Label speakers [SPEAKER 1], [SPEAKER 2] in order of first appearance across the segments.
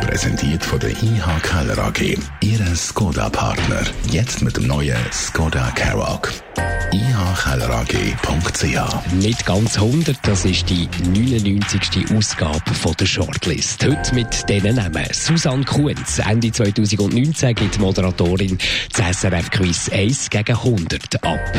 [SPEAKER 1] Präsentiert von der IH Keller AG. Ihre Skoda-Partner. Jetzt mit dem neuen Skoda Karoq ihkellerag.ch.
[SPEAKER 2] Nicht ganz 100, das ist die 99. Ausgabe von der Shortlist. Heute mit diesen Namen. Susanne Kunz, Ende 2019 gibt Moderatorin das SRF-Quiz 1 gegen 100 ab.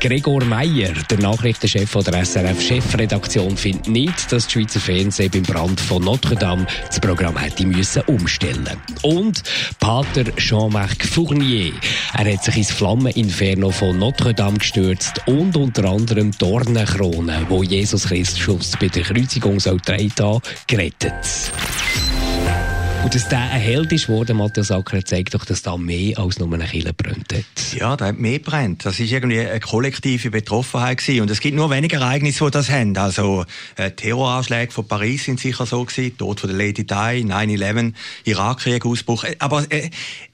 [SPEAKER 2] Gregor Meyer, der Nachrichtenchef der SRF-Chefredaktion, findet nicht, dass die Schweizer Fernsehen beim Brand von Notre Dame das Programm hätte müssen umstellen Und Pater Jean-Marc Fournier, er hat sich ins Flammeninferno von Notre Dame gestürzt und unter anderem Dornenkrone, wo Jesus Christus bei der Kreuzigung soll gerettet. Und dass der ein Held ist worden, Matthias Acker, zeigt doch, dass da mehr als nur eine Kille brennt.
[SPEAKER 3] Ja, da hat mehr brennt. Das ist irgendwie eine kollektive Betroffenheit gewesen. Und es gibt nur wenige Ereignisse, die das haben. Also, äh, Terroranschläge von Paris sind sicher so gewesen. Tod von der Lady Di, 9-11, Irakkrieg, Ausbruch. Äh, aber, äh,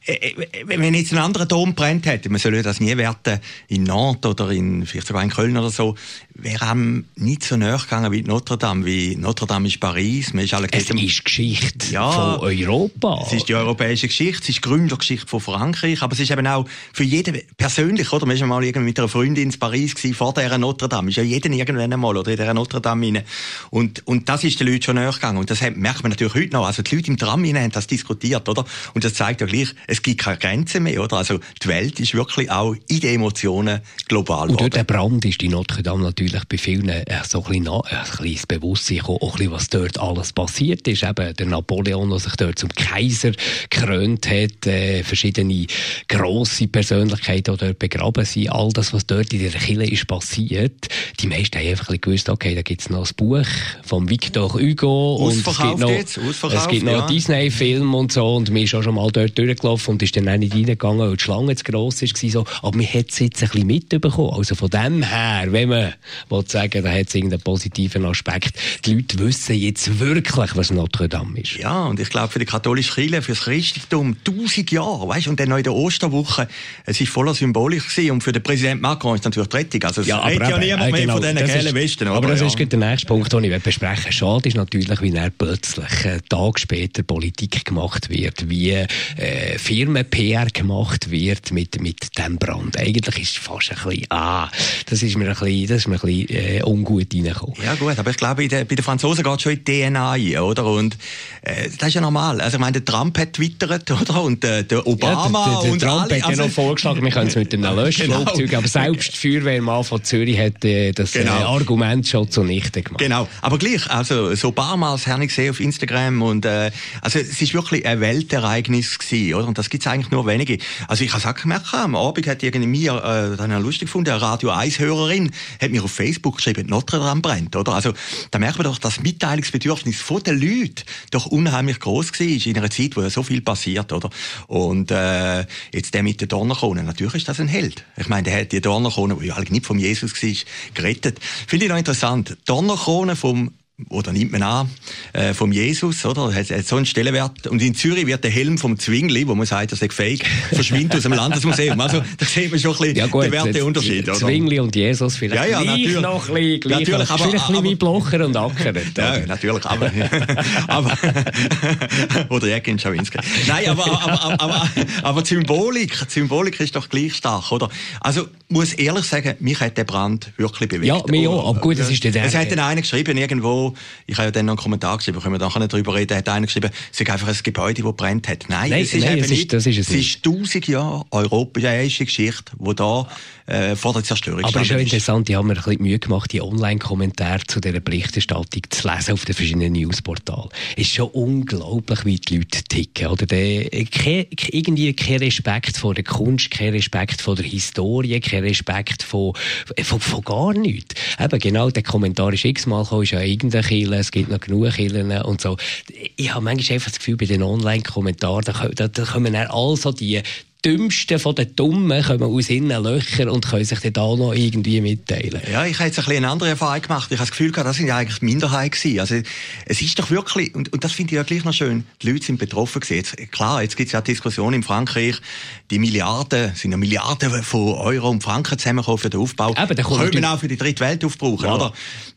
[SPEAKER 3] äh, wenn jetzt ein anderer Dom brennt hätte, man soll das nie werten, in Nantes oder in, vielleicht sogar in Köln oder so, wäre einem nicht so näher gegangen wie Notre Dame, wie Notre Dame ist Paris,
[SPEAKER 2] man ist alle Es ist Geschichte ja, von Europa.
[SPEAKER 3] Es ist die europäische Geschichte, es ist Gründergeschichte von Frankreich, aber es ist eben auch für jeden persönlich, oder? Man ist mal irgendwie mit einer Freundin in Paris gewesen, vor dieser Notre Dame, ist ja jeden irgendwann einmal, oder in dieser Notre Dame rein. Und, und das ist den Leuten schon näher gegangen. Und das merkt man natürlich heute noch. Also die Leute im Tram rein haben das diskutiert, oder? Und das zeigt ja gleich, es gibt keine Grenzen mehr, oder? Also die Welt ist wirklich auch in den Emotionen global
[SPEAKER 2] Und durch den Brand ist die Notre Dame natürlich bei vielen äh, so ein bisschen, ein bisschen Bewusstsein gekommen, auch ein bisschen, was dort alles passiert ist. Eben der Napoleon, der sich dort zum Kaiser gekrönt hat, äh, verschiedene grosse Persönlichkeiten, die dort begraben sind, all das, was dort in der Kirche ist passiert. Die meisten haben einfach ein gewusst, okay, da gibt es noch ein Buch von Victor Hugo
[SPEAKER 3] und es gibt noch,
[SPEAKER 2] es gibt noch ja. Disney-Film und so und mir ist auch schon mal dort durchgelaufen und ist dann auch nicht reingegangen, weil die Schlange zu gross war. So. Aber man hat es jetzt ein bisschen mitbekommen. Also von dem her, wenn man will sagen, da hat es irgendeinen positiven Aspekt. Die Leute wissen jetzt wirklich, was Notre Dame ist.
[SPEAKER 3] Ja, und ich glaube, für die katholische Kirche, für das Christentum, tausend Jahre, weißt und dann noch in der Osterwoche, es war voller Symbolisch gewesen. Und für den Präsident Macron ist natürlich die Rettung. Also es
[SPEAKER 2] ja, redet
[SPEAKER 3] ja niemand äh, mehr genau, von diesen gelben Westen.
[SPEAKER 2] Aber das ja. ist der nächste Punkt, den ich besprechen. Schade ist natürlich, wie er plötzlich einen Tag später Politik gemacht wird, wie äh, Firmen PR gemacht wird mit, mit dem Brand. Eigentlich ist es fast ein bisschen, ah, das ist mir ein bisschen, das ist mir ein bisschen äh, ungut reingekommen.
[SPEAKER 3] Ja gut, aber ich glaube, der, bei den Franzosen geht es schon in die DNA ein, oder? Und äh, das ist ja normal. Also ich meine, der Trump hat twittert, oder? Und äh, der Obama
[SPEAKER 2] ja, der, der, der
[SPEAKER 3] und
[SPEAKER 2] Trump
[SPEAKER 3] alle,
[SPEAKER 2] hat also, ja noch vorgeschlagen, wir können es mit einem Löschflugzeug, genau. aber selbst der Feuerwehrmann von Zürich hat äh, das äh, genau. Argument schon zunichte gemacht.
[SPEAKER 3] Genau, aber gleich, also so ein paar Mal habe ich gesehen auf Instagram und äh, also es ist wirklich ein Weltereignis gewesen, oder? Und das gibt es eigentlich nur wenige. Also ich habe es auch gemerkt, am Abend hat irgendwie mir, äh, dann lustig gefunden, eine Radio 1-Hörerin hat mir auf Facebook geschrieben, Notre Dame brennt, oder? Also da merkt man doch, dass das Mitteilungsbedürfnis von den Leuten doch unheimlich groß war in einer Zeit, wo ja so viel passiert, oder? Und äh, jetzt der mit der Donnerkrone, natürlich ist das ein Held. Ich meine, der hat die Donnerkrone, die ja eigentlich nicht vom Jesus war, gerettet. Finde ich noch interessant. Donnerkrone vom oder nimmt man an, äh, vom Jesus, oder? Hat, hat so einen Stellenwert. Und in Zürich wird der Helm vom Zwingli, wo man sagt, er sei fake, verschwindet aus dem Landesmuseum. Also, da sieht man schon ein bisschen ja, gut, den Werteunterschied,
[SPEAKER 2] oder? Zwingli und Jesus vielleicht
[SPEAKER 3] ja, ja, natürlich.
[SPEAKER 2] noch ein bisschen, gleich, natürlich, aber, vielleicht aber, wie Blocher und Acker.
[SPEAKER 3] ja, natürlich, aber, aber, oder Jäckin Schawinski. Nein, aber, aber, aber, aber, aber die Symbolik, die Symbolik ist doch gleich stark, oder? Also, muss ehrlich sagen, mich hat der Brand wirklich bewegt.
[SPEAKER 2] Ja, mir auch, aber gut, es ist der.
[SPEAKER 3] Es hat dann einer geschrieben, irgendwo, ich habe ja dann noch einen Kommentar geschrieben, können wir nachher nicht drüber reden, hat einer geschrieben, es ist einfach ein Gebäude, das brennt hat. Nein,
[SPEAKER 2] nein
[SPEAKER 3] es ist
[SPEAKER 2] nein,
[SPEAKER 3] eben
[SPEAKER 2] nicht. das ist es,
[SPEAKER 3] es ist tausend Jahre europäische Geschichte, die da äh, vor der Zerstörung
[SPEAKER 2] Aber es ist schon interessant, ich habe mir ein bisschen Mühe gemacht, die Online-Kommentare zu dieser Berichterstattung zu lesen auf den verschiedenen Newsportalen. Es ist schon unglaublich, wie die Leute ticken. Oder der, kein, irgendwie kein Respekt vor der Kunst, kein Respekt vor der Historie, kein Respekt von, von, von gar nichts. Eben genau, der Kommentar ist x-mal gekommen, ist ja irgendeine Kille, es gibt noch genug Killen und so. Ich habe manchmal einfach das Gefühl, bei den Online-Kommentaren, da, da, da kommen dann all so die Dümmsten von den Dummen kommen aus innen Löchern und können sich dann auch noch irgendwie mitteilen.
[SPEAKER 3] Ja, ich habe jetzt ein bisschen eine andere Erfahrung gemacht. Ich habe das Gefühl gehabt, das sind ja eigentlich die Minderheit gewesen. Also, es ist doch wirklich, und, und das finde ich ja gleich noch schön, die Leute sind betroffen gewesen. Jetzt, klar, jetzt gibt es ja Diskussionen in Frankreich, die Milliarden, sind ja Milliarden von Euro und Franken zusammengekommen für den Aufbau.
[SPEAKER 2] Eben,
[SPEAKER 3] können wir auch für die dritte Welt aufbrauchen, ja. oder?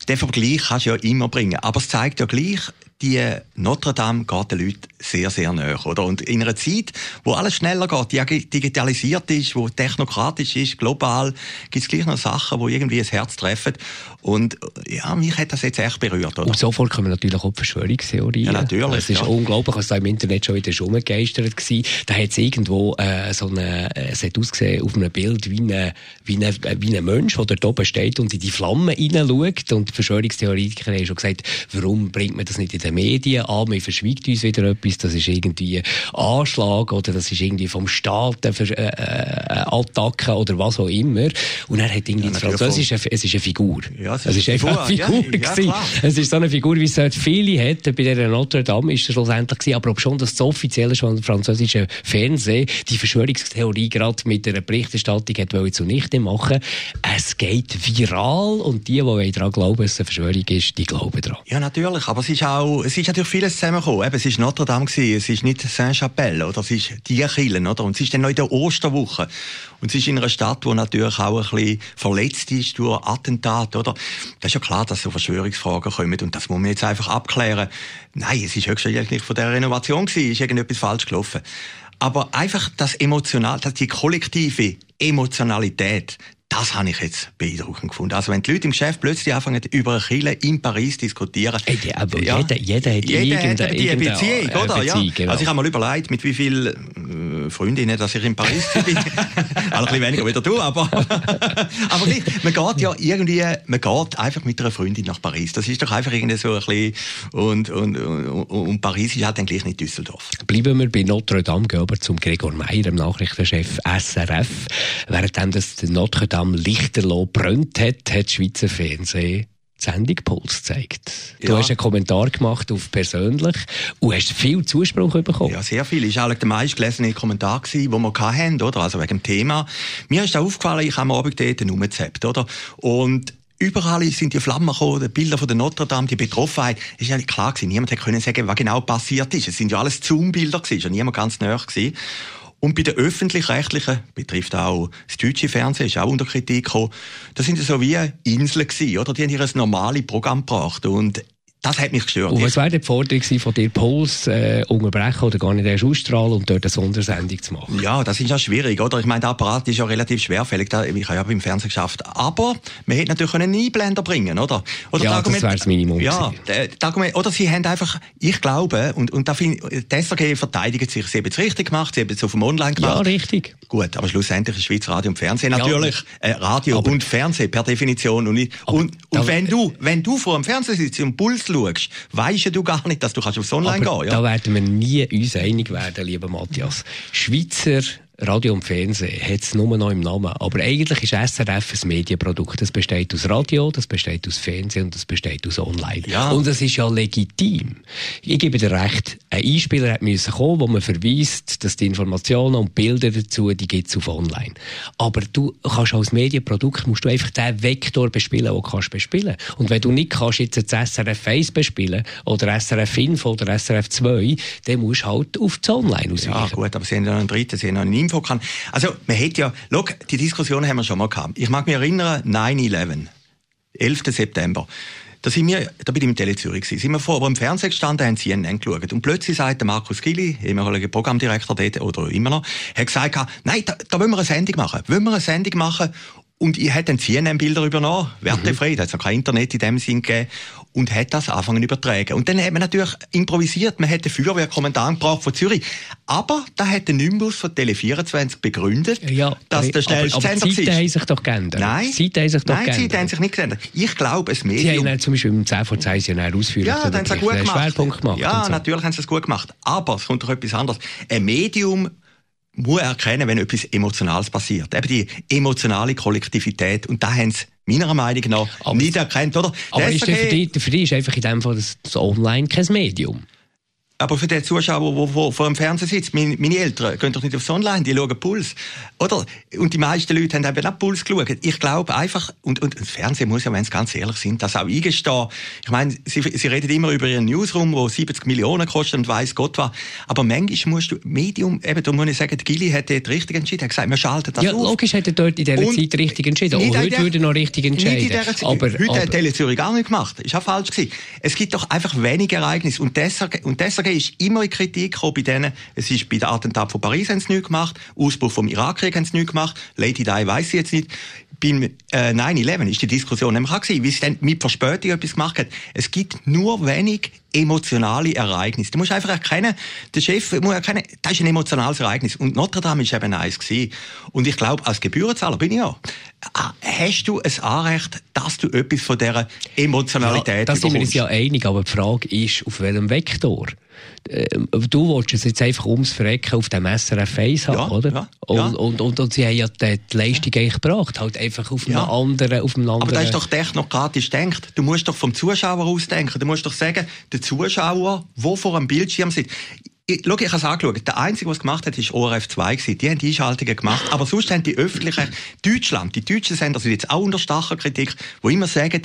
[SPEAKER 3] Den Vergleich kannst du ja immer bringen. Aber es zeigt ja gleich, die Notre Dame geht den Leuten sehr, sehr nahe, oder? Und in einer Zeit, wo alles schneller geht, die digitalisiert ist, wo technokratisch ist, global, gibt es gleich noch Sachen, die irgendwie das Herz treffen. Und ja, mich hat das jetzt echt berührt, oder?
[SPEAKER 2] Und sofort kommen natürlich auch Verschwörungstheorien.
[SPEAKER 3] Ja, natürlich.
[SPEAKER 2] Es ist
[SPEAKER 3] ja.
[SPEAKER 2] unglaublich, was da im Internet schon wieder schon umgegeistert war. Da hat es irgendwo äh, so eine, es hat ausgesehen auf einem Bild wie ein wie eine, wie ein Mensch, der dort oben steht und in die Flammen hineinschaut. Und die Verschwörungstheoretiker haben schon gesagt, warum bringt man das nicht in den Medien an? Man verschweigt uns wieder etwas. Das ist irgendwie Anschlag oder das ist irgendwie vom Staat eine äh, äh, Attacke oder was auch immer. Und er hat irgendwie ja, Französisch, es ist eine Figur.
[SPEAKER 3] Ja,
[SPEAKER 2] es ist, es ist eine Figur. Ja, ja, es ist so eine Figur, wie es halt viele hätten. Bei der Notre Dame ist es schlussendlich gewesen. Aber ob schon das offizielle französische Fernsehen die Verschwörungstheorie gerade mit einer Berichterstattung hat zunichte machen Es geht viral und die, die daran glauben, dass es eine Verschwörung ist, die glauben daran.
[SPEAKER 3] Ja, natürlich. Aber es ist auch, es ist natürlich vieles zusammengekommen. Eben, es ist Notre Dame gewesen, es ist nicht Saint-Chapelle, oder? Es ist die Kirche, oder? Und es ist dann noch in der Osterwoche. Und es ist in einer Stadt, die natürlich auch ein bisschen verletzt ist durch Attentat, oder? Das ist ja klar, dass so Verschwörungsfragen kommen und das muss man jetzt einfach abklären. Nein, es ist höchstwahrscheinlich von der Renovation gewesen, ist irgendetwas falsch gelaufen. Aber einfach das Emotional, das die kollektive Emotionalität, das habe ich jetzt beeindruckend gefunden. Also wenn die Leute im Geschäft plötzlich anfangen, über Kille in Paris diskutieren.
[SPEAKER 2] Hey, aber ja, jeder, jeder hat jeder irgendeine,
[SPEAKER 3] die irgendeine Beziehung, oder? Beziehung, ja. Genau. Also ich habe mal überlegt, mit wie vielen äh, Freundinnen, dass ich in Paris bin. ein bisschen weniger wieder du, aber, aber gleich, man geht ja irgendwie, man geht einfach mit einer Freundin nach Paris. Das ist doch einfach irgendwie so ein bisschen, und, und, und, und Paris ist halt dann gleich nicht Düsseldorf.
[SPEAKER 2] Bleiben wir bei Notre Dame, gehen aber zum Gregor Meyer, dem Nachrichtenchef SRF. Während das Notre Dame am Lichterloh brennt hat, hat das Schweizer Fernsehen die Sendung Puls gezeigt. Du ja. hast einen Kommentar gemacht auf persönlich und hast viel Zuspruch bekommen.
[SPEAKER 3] Ja, sehr viel. War eigentlich der meistgelesene Kommentar, den wir hatten, oder? Also wegen dem Thema. Mir ist aufgefallen, ich habe am Abend dort rumgezappt, oder? Und Überall sind die Flammen gekommen, die Bilder von der Notre Dame, die Betroffenheit. Es ist ja nicht klar gewesen. Niemand hätte sagen, was genau passiert ist. Es sind ja alles Zoom-Bilder gewesen, schon niemand ganz näher gewesen. Und bei den öffentlich-rechtlichen, betrifft auch das deutsche Fernsehen, ist auch unter Kritik gekommen, das sind so wie Inseln gewesen, oder? Die haben ihr normales Programm gebracht. Und das hat mich gestört.
[SPEAKER 2] Und was wäre die Forderung von dir, Puls äh, unterbrechen oder gar nicht erst ausstrahlen und dort eine Sondersendung zu machen?
[SPEAKER 3] Ja, das ist ja schwierig, oder? Ich meine, der Apparat ist ja relativ schwerfällig. Ich habe ja beim Fernsehen geschafft. Aber man hätte natürlich einen Einblender bringen oder? oder
[SPEAKER 2] ja, das wäre das Minimum.
[SPEAKER 3] Ja, Argument, oder sie haben einfach, ich glaube, und, und da finde die SRG verteidigt sich, sie haben es richtig gemacht, sie haben es auf dem Online gemacht.
[SPEAKER 2] Ja, richtig.
[SPEAKER 3] Gut, aber schlussendlich ist Schweiz Radio und Fernsehen natürlich, ja, äh, Radio und Fernsehen per Definition. Und, und, und wenn du, wenn du vor dem Fernsehen sitzt und Puls schaust, weisst du gar nicht, dass du kannst aufs Online
[SPEAKER 2] Aber
[SPEAKER 3] gehen.
[SPEAKER 2] Ja? Da werden wir nie uns einig werden, lieber Matthias. Schweizer Radio und Fernsehen hat es nur noch im Namen. Aber eigentlich ist SRF ein Medienprodukt. Das besteht aus Radio, das besteht aus Fernsehen und das besteht aus Online.
[SPEAKER 3] Ja.
[SPEAKER 2] Und das ist ja legitim. Ich gebe dir recht, ein Einspieler hat müssen kommen, wo man verweist, dass die Informationen und Bilder dazu, die gibt es auf Online. Aber du kannst als Medienprodukt, musst du einfach den Vektor bespielen, den du kannst bespielen. Und wenn du nicht kannst jetzt das SRF 1 bespielen oder SRF Info oder SRF 2, dann musst du halt auf das Online ausweichen.
[SPEAKER 3] Ja gut, aber sie haben ja noch einen dritten, sie haben noch einen Info kann. Also, man hätte ja, schau, die Diskussion haben wir schon mal gehabt. Ich mag mich erinnern, 9-11, 11. September. Da, sind wir, da bin ich im Tele Zürich gewesen. Sind wir vor im Fernsehen gestanden, haben CNN geschaut. Und plötzlich sagt der Markus Gilli, ehemaliger Programmdirektor dort, oder immer noch, hat gesagt, nein, da, da wollen wir eine Sendung machen. Wollen wir eine Sendung machen und ich hat dann CNN-Bilder übernommen, wertefrei, mhm. da hat es noch kein Internet in dem Sinn gegeben, und hat das anfangen übertragen. Und dann hat man natürlich improvisiert, man hat den Feuerwehrkommandant gebraucht von Zürich. Aber da hat der Nimbus von Tele24 begründet,
[SPEAKER 2] ja,
[SPEAKER 3] dass der schnellste
[SPEAKER 2] Sender ist. Aber die Zeiten haben sich doch geändert.
[SPEAKER 3] Nein,
[SPEAKER 2] die Zeiten haben sich doch
[SPEAKER 3] Nein,
[SPEAKER 2] geändert.
[SPEAKER 3] Zeiten haben sich nicht geändert. Ich glaube, es
[SPEAKER 2] Medium... Sie haben zum Beispiel im 10 vor 10 Jahren ausführlich
[SPEAKER 3] ja, dann haben sie gut gemacht.
[SPEAKER 2] Schwerpunkt gemacht.
[SPEAKER 3] Ja, so. natürlich haben sie es gut gemacht. Aber es kommt doch etwas anderes. Ein Medium muss erkennen, wenn etwas Emotionales passiert. Eben die emotionale Kollektivität. Und da haben sie meiner Meinung nach aber nicht erkannt, oder?
[SPEAKER 2] Aber ist für, dich, für dich ist einfach in dem Fall das Online kein Medium?
[SPEAKER 3] Aber für den Zuschauer, der vor, vor dem Fernsehen sitzt, meine, meine, Eltern gehen doch nicht aufs Online, die schauen Puls. Oder? Und die meisten Leute haben eben auch Puls geschaut. Ich glaube einfach, und, und das Fernsehen muss ja, wenn sie ganz ehrlich sind, das auch eingestehen. Ich meine, sie, sie reden immer über ihren Newsroom, wo 70 Millionen kostet und weiss Gott was. Aber manchmal musst du, Medium, eben, da muss ich sagen, Gilly hat dort richtig entschieden. Er hat gesagt, wir schalten das
[SPEAKER 2] ja,
[SPEAKER 3] auf.
[SPEAKER 2] Ja, logisch hat er dort in dieser und Zeit richtig entschieden. Und heute würde er noch richtig entscheiden.
[SPEAKER 3] Aber, heute aber, hat Tele Zürich gar nicht gemacht. Ist auch falsch gewesen. Es gibt doch einfach wenige Ereignisse. Und deshalb, und deshalb ist immer in Kritik bei denen. Es ist bei den Attentat von Paris haben sie nichts gemacht. Ausbruch vom Irakkrieg haben sie nichts gemacht. Lady Di weiss ich jetzt nicht. Beim äh, 9-11 ist die Diskussion nämlich auch gewesen, wie sie dann mit Verspätung etwas gemacht hat. Es gibt nur wenig emotionale Ereignisse. Du musst einfach erkennen, der Chef muss erkennen, das ist ein emotionales Ereignis. Und Notre Dame ist eben eins gewesen. Und ich glaube, als Gebührenzahler bin ich ja, hast du ein Anrecht, dass du etwas von dieser Emotionalität ja,
[SPEAKER 2] Da sind wir uns ja einig, aber die Frage ist, auf welchem Vektor? Ähm, du wolltest es jetzt einfach ums Verrecken auf dem SRF 1 haben, ja, oder? Ja, und, ja. Und, und, und, sie haben ja die, die Leistung eigentlich gebracht, halt einfach auf einem anderen, auf einem anderen...
[SPEAKER 3] Aber das ist doch technokratisch denkt. Du musst doch vom Zuschauer aus denken. Du musst doch sagen, der Zuschauer, der vor einem Bildschirm sitzt, ich, schau, ich habe es angeschaut. Der Einzige, es gemacht hat, war ORF 2 gewesen. Die haben die Einschaltungen gemacht. Aber sonst haben die öffentlichen, Deutschland, die deutschen Sender sind jetzt auch unter starker Kritik, wo immer sagen,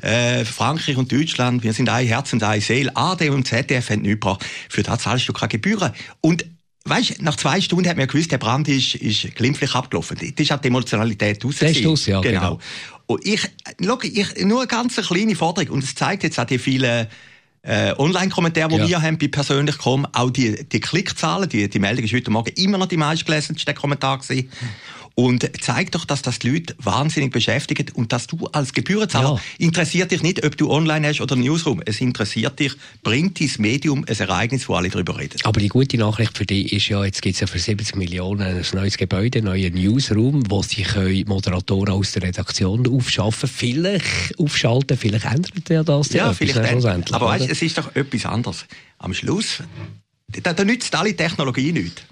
[SPEAKER 3] äh, Frankreich und Deutschland, wir sind ein Herz und eine Seele. AD und ZDF haben nichts gebracht. Für das zahlst du keine Gebühren. Und Weißt, nach zwei Stunden hat man gewusst, der Brand ist, ist glimpflich abgelaufen. Das ist auch die Emotionalität
[SPEAKER 2] raus. Das ist aus, ja,
[SPEAKER 3] genau. genau. Und ich, schau, ich, nur eine ganz kleine Forderung. Und es zeigt jetzt auch die vielen, äh, Online-Kommentare, die ja. wir haben bei persönlich.com, auch die, die Klickzahlen, die, die Meldung ist heute Morgen immer noch die meistgelesenste Kommentar gewesen. Und zeigt doch, dass das die Leute wahnsinnig beschäftigt und dass du als Gebührenzahler ja. interessiert dich nicht, ob du online hast oder Newsroom. Es interessiert dich, bringt dein Medium ein Ereignis, wo alle darüber reden.
[SPEAKER 2] Aber die gute Nachricht für dich ist ja, jetzt gibt es ja für 70 Millionen ein neues Gebäude, einen neuen Newsroom, wo sich Moderatoren aus der Redaktion aufschaffen, vielleicht aufschalten, vielleicht ändert ja das
[SPEAKER 3] ja, vielleicht ändert. Aber weißt, es ist doch etwas anderes. Am Schluss, da, da nützt alle Technologie nichts.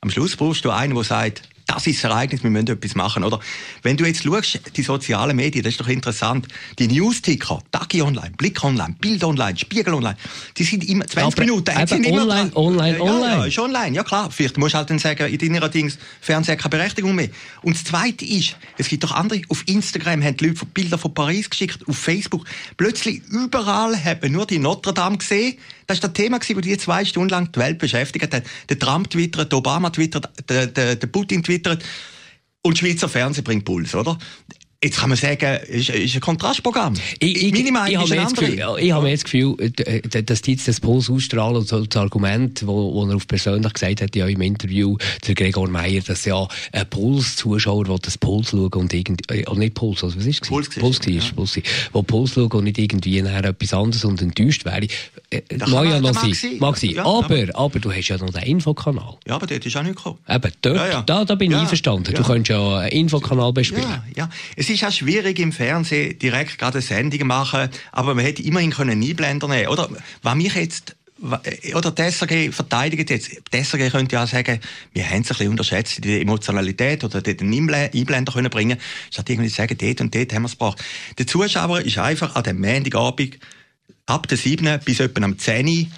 [SPEAKER 3] Am Schluss brauchst du einen, der sagt, das ist das Ereignis, wir müssen etwas machen, oder? Wenn du jetzt schaust, die sozialen Medien, das ist doch interessant. Die Newsticker, Tagi Online, Blick Online, Bild Online, Spiegel Online, die sind immer 20 aber, Minuten.
[SPEAKER 2] Aber sind online, immer online, online,
[SPEAKER 3] ja, Ja, ist online, ja klar. Vielleicht musst du halt dann sagen, in deiner Dings, Fernseher keine Berechtigung mehr. Und das Zweite ist, es gibt doch andere, auf Instagram haben die Leute Bilder von Paris geschickt, auf Facebook. Plötzlich überall hat man nur die Notre Dame gesehen, das war das Thema, das die zwei Stunden lang die Welt beschäftigt hat. Der Trump twittert, der Obama twittert, der, der, der Putin twittert. Und Schweizer Fernsehen bringt Puls, oder? Jetzt kann man sagen, ist, ist ein Kontrastprogramm.
[SPEAKER 2] Ich, ich, Meine Meinung ich ist ein Gefühl, Ich habe das Gefühl, äh, dass die jetzt das Puls ausstrahlen und das Argument, wo, wo er auf persönlich gesagt hat, ja im Interview, der Gregor Meier, dass ja ein Puls-Zuschauer, der das Puls schaut und irgendwie, äh, nicht Puls, also was ist es? Puls, Puls, Puls, ja. Puls, wo Puls schaut und nicht irgendwie nachher etwas anderes und enttäuscht wäre. Äh, mag ja noch sein. Mag sein. Ja, aber, aber, aber du hast ja noch den Infokanal.
[SPEAKER 3] Ja, aber dort ist auch nicht gekommen.
[SPEAKER 2] Eben, dort, ja. Da, da bin ich einverstanden. Du könntest ja einen Infokanal bespielen.
[SPEAKER 3] Ja, ja ist auch schwierig im Fernsehen direkt gerade eine Sendung machen, aber man hätte immerhin können Einblender nehmen Oder was mich jetzt oder die SRG verteidigt jetzt. Die SRG könnte ja auch sagen, wir haben es ein bisschen unterschätzt, die Emotionalität oder den Einblender können bringen. Statt irgendwie zu sagen, dort und dort haben wir es gebraucht. Der Zuschauer ist einfach an dem Montagabend ab der 7. bis etwa am 10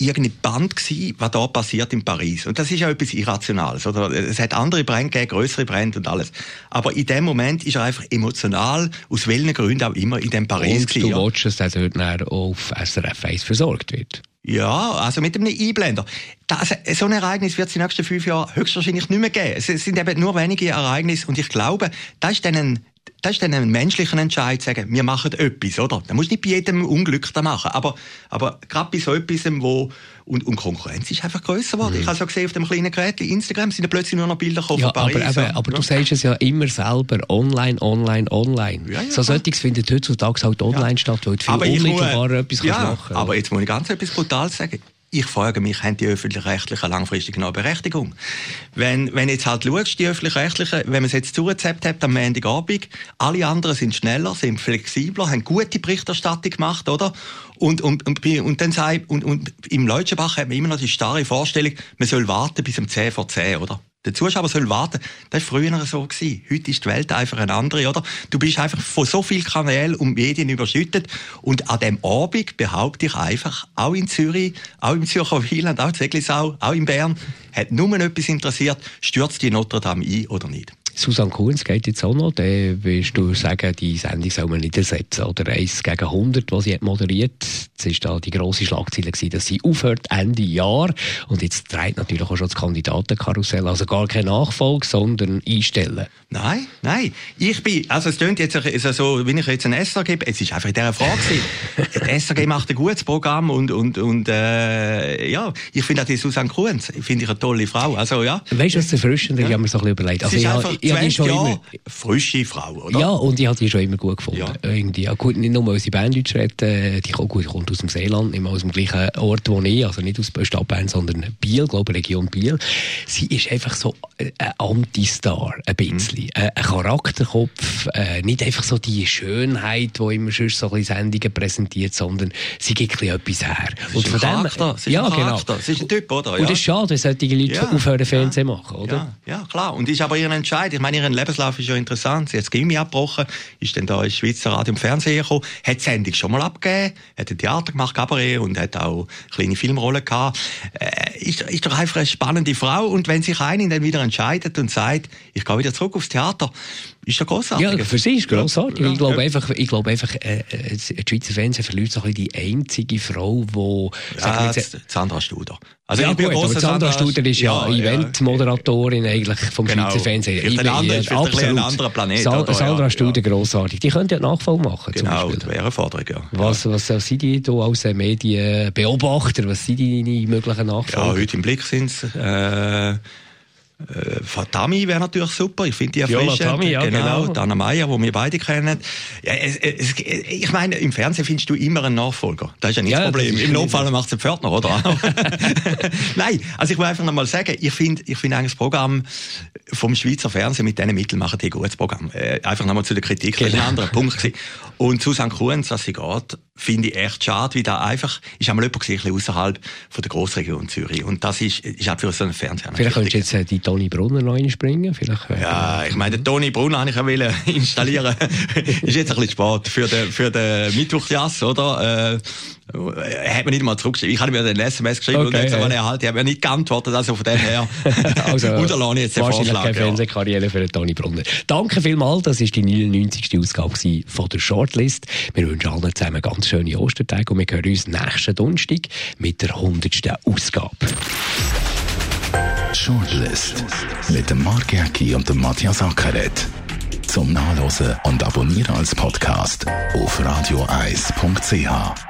[SPEAKER 3] irgendein Band gewesen, was da passiert in Paris. Und das ist ja etwas Irrationales, oder? Es hat andere Brände gegeben, größere Brände und alles. Aber in dem Moment ist er einfach emotional, aus welchen Gründen auch immer, in dem Paris
[SPEAKER 2] Und du willst, dass er dort auf SRF 1 versorgt wird?
[SPEAKER 3] Ja, also mit einem Einblender. Das, so ein Ereignis wird es in den nächsten fünf Jahren höchstwahrscheinlich nicht mehr geben. Es sind eben nur wenige Ereignisse und ich glaube, das ist dann ein das ist dann ein menschlicher Entscheid, zu sagen, wir machen etwas, oder? Da muss nicht bei jedem Unglück da machen, aber, aber gerade bei so etwas, wo, und, und Konkurrenz ist einfach grösser geworden. Mhm. Ich habe es ja gesehen auf dem kleinen Gerät, Instagram sind ja plötzlich nur noch Bilder
[SPEAKER 2] ja, von Paris. Aber, aber, aber ja. du sagst es ja immer selber, online, online, online. Ja, ja, so solches findet heutzutage halt online statt, weil du viel unmittelbar etwas ja,
[SPEAKER 3] machen kannst. aber jetzt muss ich ganz etwas brutal sagen ich frage mich, haben die Öffentlich-Rechtlichen langfristig noch Berechtigung? Wenn, wenn jetzt halt schaust, die Öffentlich-Rechtlichen, wenn man es jetzt zurezept hat am Montagabend, alle anderen sind schneller, sind flexibler, haben gute Berichterstattung gemacht, oder? Und, und, und, und dann sei, und, und im Leutschenbach hat man immer noch die starre Vorstellung, man soll warten bis um 10 vor 10, oder? Der Zuschauer soll warten. Das war früher so. Gewesen. Heute ist die Welt einfach eine andere, oder? Du bist einfach von so vielen Kanälen und Medien überschüttet. Und an dem Abend behaupte ich einfach, auch in Zürich, auch im Zürcher Wieland, auch in Seglisau, auch in Bern, hat nur etwas interessiert, stürzt die Notre Dame ein oder nicht.
[SPEAKER 2] Susanne Kuhns geht jetzt auch noch. Dann willst du sagen, die Sendung soll man nicht ersetzen. Oder 1 gegen 100, was sie hat moderiert. Das war da die grosse Schlagzeile, gewesen, dass sie aufhört Ende Jahr. Und jetzt dreht natürlich auch schon das Kandidatenkarussell. Also gar keine Nachfolge, sondern einstellen.
[SPEAKER 3] Nein, nein. Ich bin, also es klingt jetzt so, wenn ich jetzt ein SR gebe, es ist einfach in dieser Frage gewesen. SRG macht ein gutes Programm und, und, und äh, ja, ich finde auch die Susanne Kuhns, finde ich eine tolle Frau. Also ja.
[SPEAKER 2] Weißt du, was erfrischend ist? Ja. Ich habe mir so ein bisschen überlegt.
[SPEAKER 3] Also, ich, ich schon immer, frische Frau, oder?
[SPEAKER 2] Ja, und ich habe die schon immer gut gefunden. Ja. Irgendwie. Ja, gut, nicht nur, weil sie Berndeutsch redet, äh, die kommt, gut, kommt aus dem Seeland, nicht aus dem gleichen Ort, wo ich, also nicht aus Stadt Bern, sondern Biel, glaube Region Biel. Sie ist einfach so ein Anti-Star, ein bisschen. Mhm. Ein Charakterkopf, äh, nicht einfach so die Schönheit, die immer schon so ein Sendungen präsentiert, sondern sie gibt etwas her.
[SPEAKER 3] Und von dem, sie ja, genau. Sie ist ein Typ, oder? Ja.
[SPEAKER 2] Und es ist schade, wenn solche Leute ja, aufhören, Fernsehen ja, machen, oder?
[SPEAKER 3] Ja, ja, klar. Und ist aber ihr Entscheid. Ich meine, ihren Lebenslauf ist ja interessant. Sie hat das Gimmi abgebrochen, ist dann da ins Schweizer Radio und Fernsehen gekommen, hat Sendung schon mal abgegeben, hat ein Theater gemacht, Cabaret und hat auch kleine Filmrollen gehabt. Äh, ist, ist doch einfach eine spannende Frau und wenn sich eine dann wieder entscheidet und sagt, ich gehe wieder zurück aufs Theater, ist ja grossartig.
[SPEAKER 2] Ja, für sie ist grossartig. Ja, ich glaube einfach, ich glaube einfach, äh, äh, das Schweizer Fernsehen verliert so ein bisschen die einzige Frau, die...
[SPEAKER 3] Ja, Sandra Studer.
[SPEAKER 2] Also ja, ich bin gut, Sandra Studer ist ja, ja Eventmoderatorin ja. eigentlich vom genau. Schweizer Fernsehen.
[SPEAKER 3] Ich bin absolut. ein anderer Planet.
[SPEAKER 2] Sa oder? Sandra ja, Studer, grossartig. Die könnte ja Nachfolge machen,
[SPEAKER 3] Genau, das wäre eine Forderung, ja.
[SPEAKER 2] Was, was sind die da als Medienbeobachter? Was sind die möglichen Nachfolger?
[SPEAKER 3] Ja, heute im Blick sind es... Äh, äh, Fatami wäre natürlich super. Ich finde die
[SPEAKER 2] erfrischend. Ja,
[SPEAKER 3] genau. genau. Dana Meyer, wo wir beide kennen. Ja, es, es, ich meine, im Fernsehen findest du immer einen Nachfolger. Das ist ja nicht ja, das Problem. Im Notfall macht es ein Pförtner, oder? Nein, also ich will einfach nochmal sagen, ich finde ich finde eigentlich das Programm vom Schweizer Fernsehen mit diesen Mitteln machen die ein gutes Programm. Äh, einfach nochmal zu der Kritik. Genau. Das ist ein anderer Punkt gewesen. Und Susanne Kuhns, dass sie geht, finde ich echt schade, wie da einfach, ist einmal jemand gesehen, außerhalb von der Grossregion Zürich. Und das ist, ist auch für so einen Fernseher.
[SPEAKER 2] Vielleicht könntest du jetzt äh, die Toni Brunner noch einspringen. Vielleicht,
[SPEAKER 3] äh, ja, ich meine, den Toni Brunner habe ich ja wollen installieren. ist jetzt ein bisschen spät für den, für den Mittwochsjass, oder? Äh, er hat mir nicht mal zurückgeschrieben. Ich habe mir den SMS geschrieben okay, und jetzt ja. erhalten. Ich habe mir nicht geantwortet, also von dem her. also, unterlasse ich jetzt den
[SPEAKER 2] Wahrscheinlich Vorschlag. keine ja. Fernsehkarriere für den Toni Brunner. Danke vielmals. Das war die 99. Ausgabe von der Shortlist. Wir wünschen allen zusammen ganz schöne Ostertage und wir hören uns nächsten Donnerstag mit der 100. Ausgabe.
[SPEAKER 1] Shortlist mit dem Mark Jäcki und dem Matthias Ackeret. Zum Nachlesen und Abonnieren als Podcast auf radioeis.ch.